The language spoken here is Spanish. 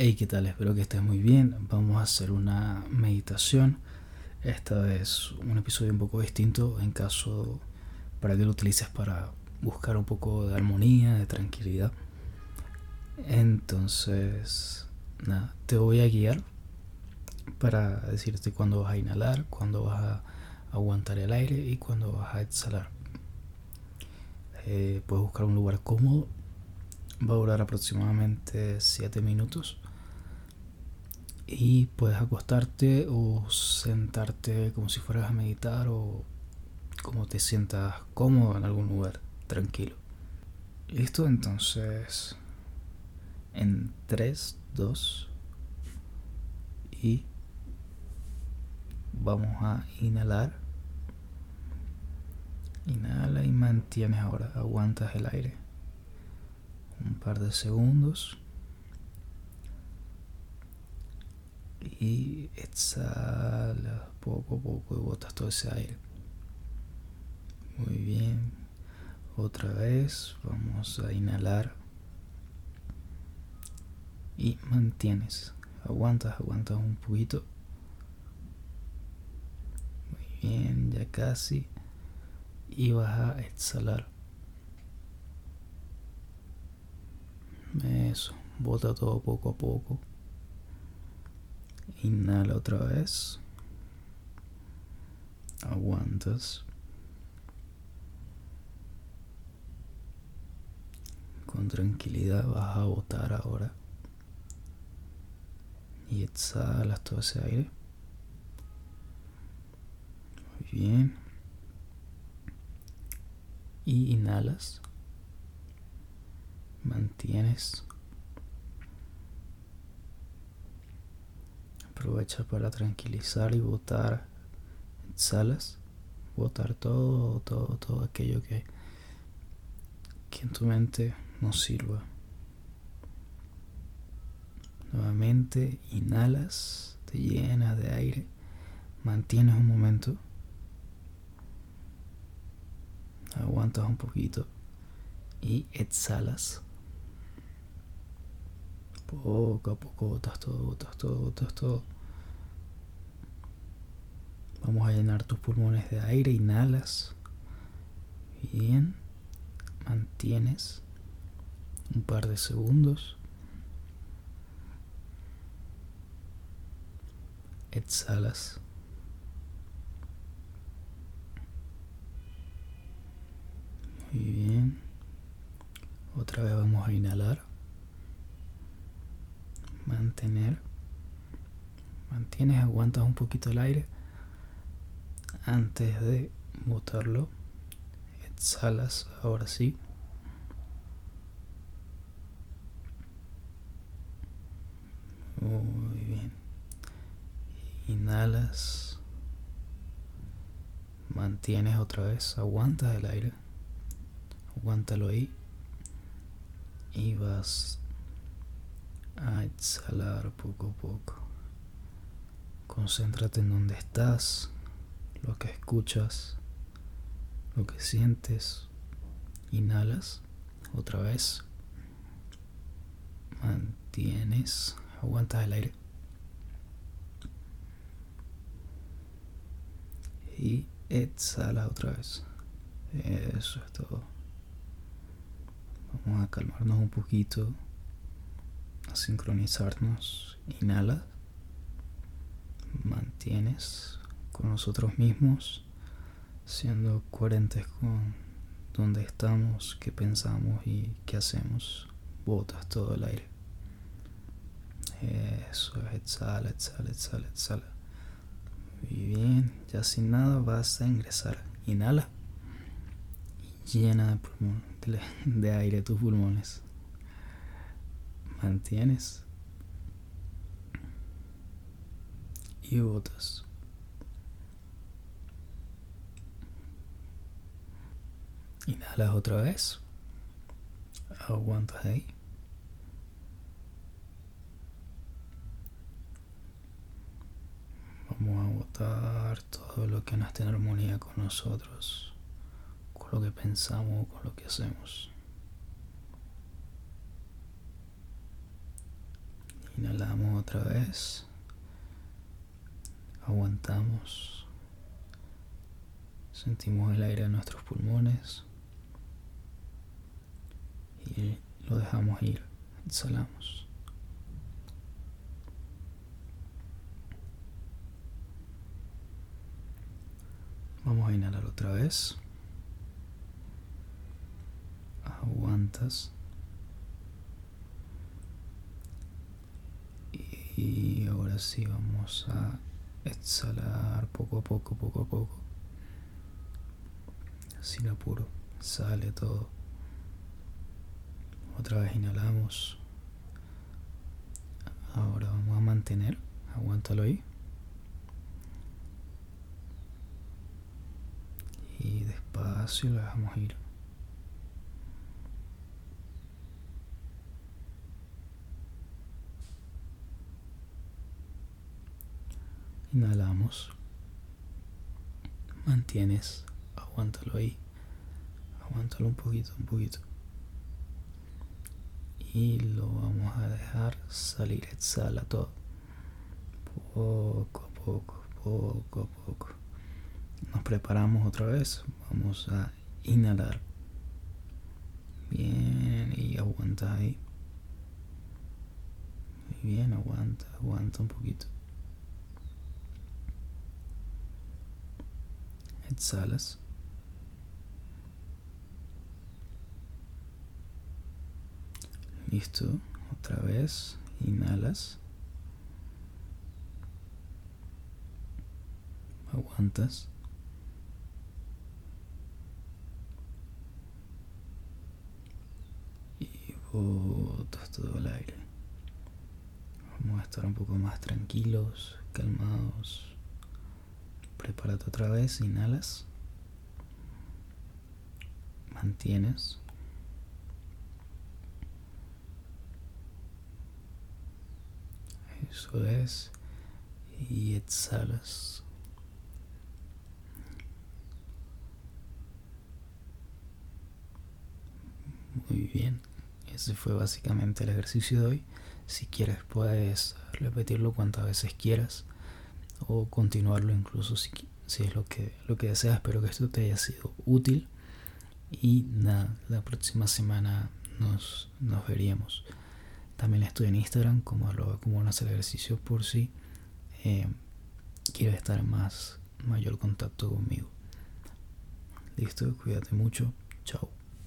Hey, ¿qué tal? Espero que estés muy bien. Vamos a hacer una meditación. Esta vez un episodio un poco distinto en caso para que lo utilices para buscar un poco de armonía, de tranquilidad. Entonces, nada, te voy a guiar para decirte cuándo vas a inhalar, cuándo vas a aguantar el aire y cuándo vas a exhalar. Eh, puedes buscar un lugar cómodo. Va a durar aproximadamente 7 minutos y puedes acostarte o sentarte como si fueras a meditar o como te sientas cómodo en algún lugar, tranquilo. Listo, entonces en 3, 2 y vamos a inhalar. Inhala y mantienes ahora, aguantas el aire un par de segundos. y exhala poco a poco y botas todo ese aire. Muy bien. Otra vez vamos a inhalar y mantienes. Aguantas, aguantas un poquito. Muy bien, ya casi. Y vas a exhalar. Eso, bota todo poco a poco. Inhala otra vez. Aguantas. Con tranquilidad vas a botar ahora. Y exhalas todo ese aire. Muy bien. Y inhalas. Mantienes. Aprovecha para tranquilizar y botar salas, botar todo, todo, todo aquello que, que en tu mente no sirva. Nuevamente inhalas, te llenas de aire, mantienes un momento, aguantas un poquito y exhalas. Poco a poco botas todo, botas todo, botas todo. Vamos a llenar tus pulmones de aire, inhalas. Bien. Mantienes un par de segundos. Exhalas. Muy bien. Otra vez vamos a inhalar mantener, mantienes, aguantas un poquito el aire antes de botarlo, exhalas ahora sí. Muy bien. Inhalas. Mantienes otra vez. Aguantas el aire. Aguántalo ahí. Y vas a exhalar poco a poco. Concéntrate en donde estás, lo que escuchas, lo que sientes. Inhalas otra vez. Mantienes, aguantas el aire. Y exhala otra vez. Eso es todo. Vamos a calmarnos un poquito a sincronizarnos. Inhala. Mantienes con nosotros mismos, siendo coherentes con dónde estamos, qué pensamos y qué hacemos. Botas todo el aire. Eso es, exhala, exhala, exhala, exhala. Muy bien, ya sin nada vas a ingresar. Inhala y llena de, pulmón, de aire tus pulmones mantienes y botas. Inhalas otra vez. Aguantas ahí. Vamos a botar todo lo que no esté en armonía con nosotros, con lo que pensamos, con lo que hacemos. otra vez. Aguantamos. Sentimos el aire en nuestros pulmones. Y lo dejamos ir. Exhalamos. Vamos a inhalar otra vez. Aguantas. Y ahora sí vamos a exhalar poco a poco, poco a poco. Sin apuro. Sale todo. Otra vez inhalamos. Ahora vamos a mantener. Aguántalo ahí. y despacio lo dejamos ir. Inhalamos. Mantienes. Aguántalo ahí. Aguántalo un poquito, un poquito. Y lo vamos a dejar salir. Exhala todo. Poco a poco, poco a poco. Nos preparamos otra vez. Vamos a inhalar. Bien, y aguanta ahí. Muy bien, aguanta, aguanta un poquito. Exhalas. Listo, otra vez, inhalas. Aguantas. botas todo el aire. Vamos a estar un poco más tranquilos, calmados. Prepárate otra vez, inhalas. Mantienes. Eso es. Y exhalas. Muy bien. Ese fue básicamente el ejercicio de hoy. Si quieres puedes repetirlo cuantas veces quieras o continuarlo incluso si, si es lo que, lo que deseas. Espero que esto te haya sido útil y nada, la próxima semana nos, nos veríamos. También estoy en Instagram como arroba como no hacer ejercicio por si eh, quieres estar más mayor contacto conmigo. Listo, cuídate mucho. Chao.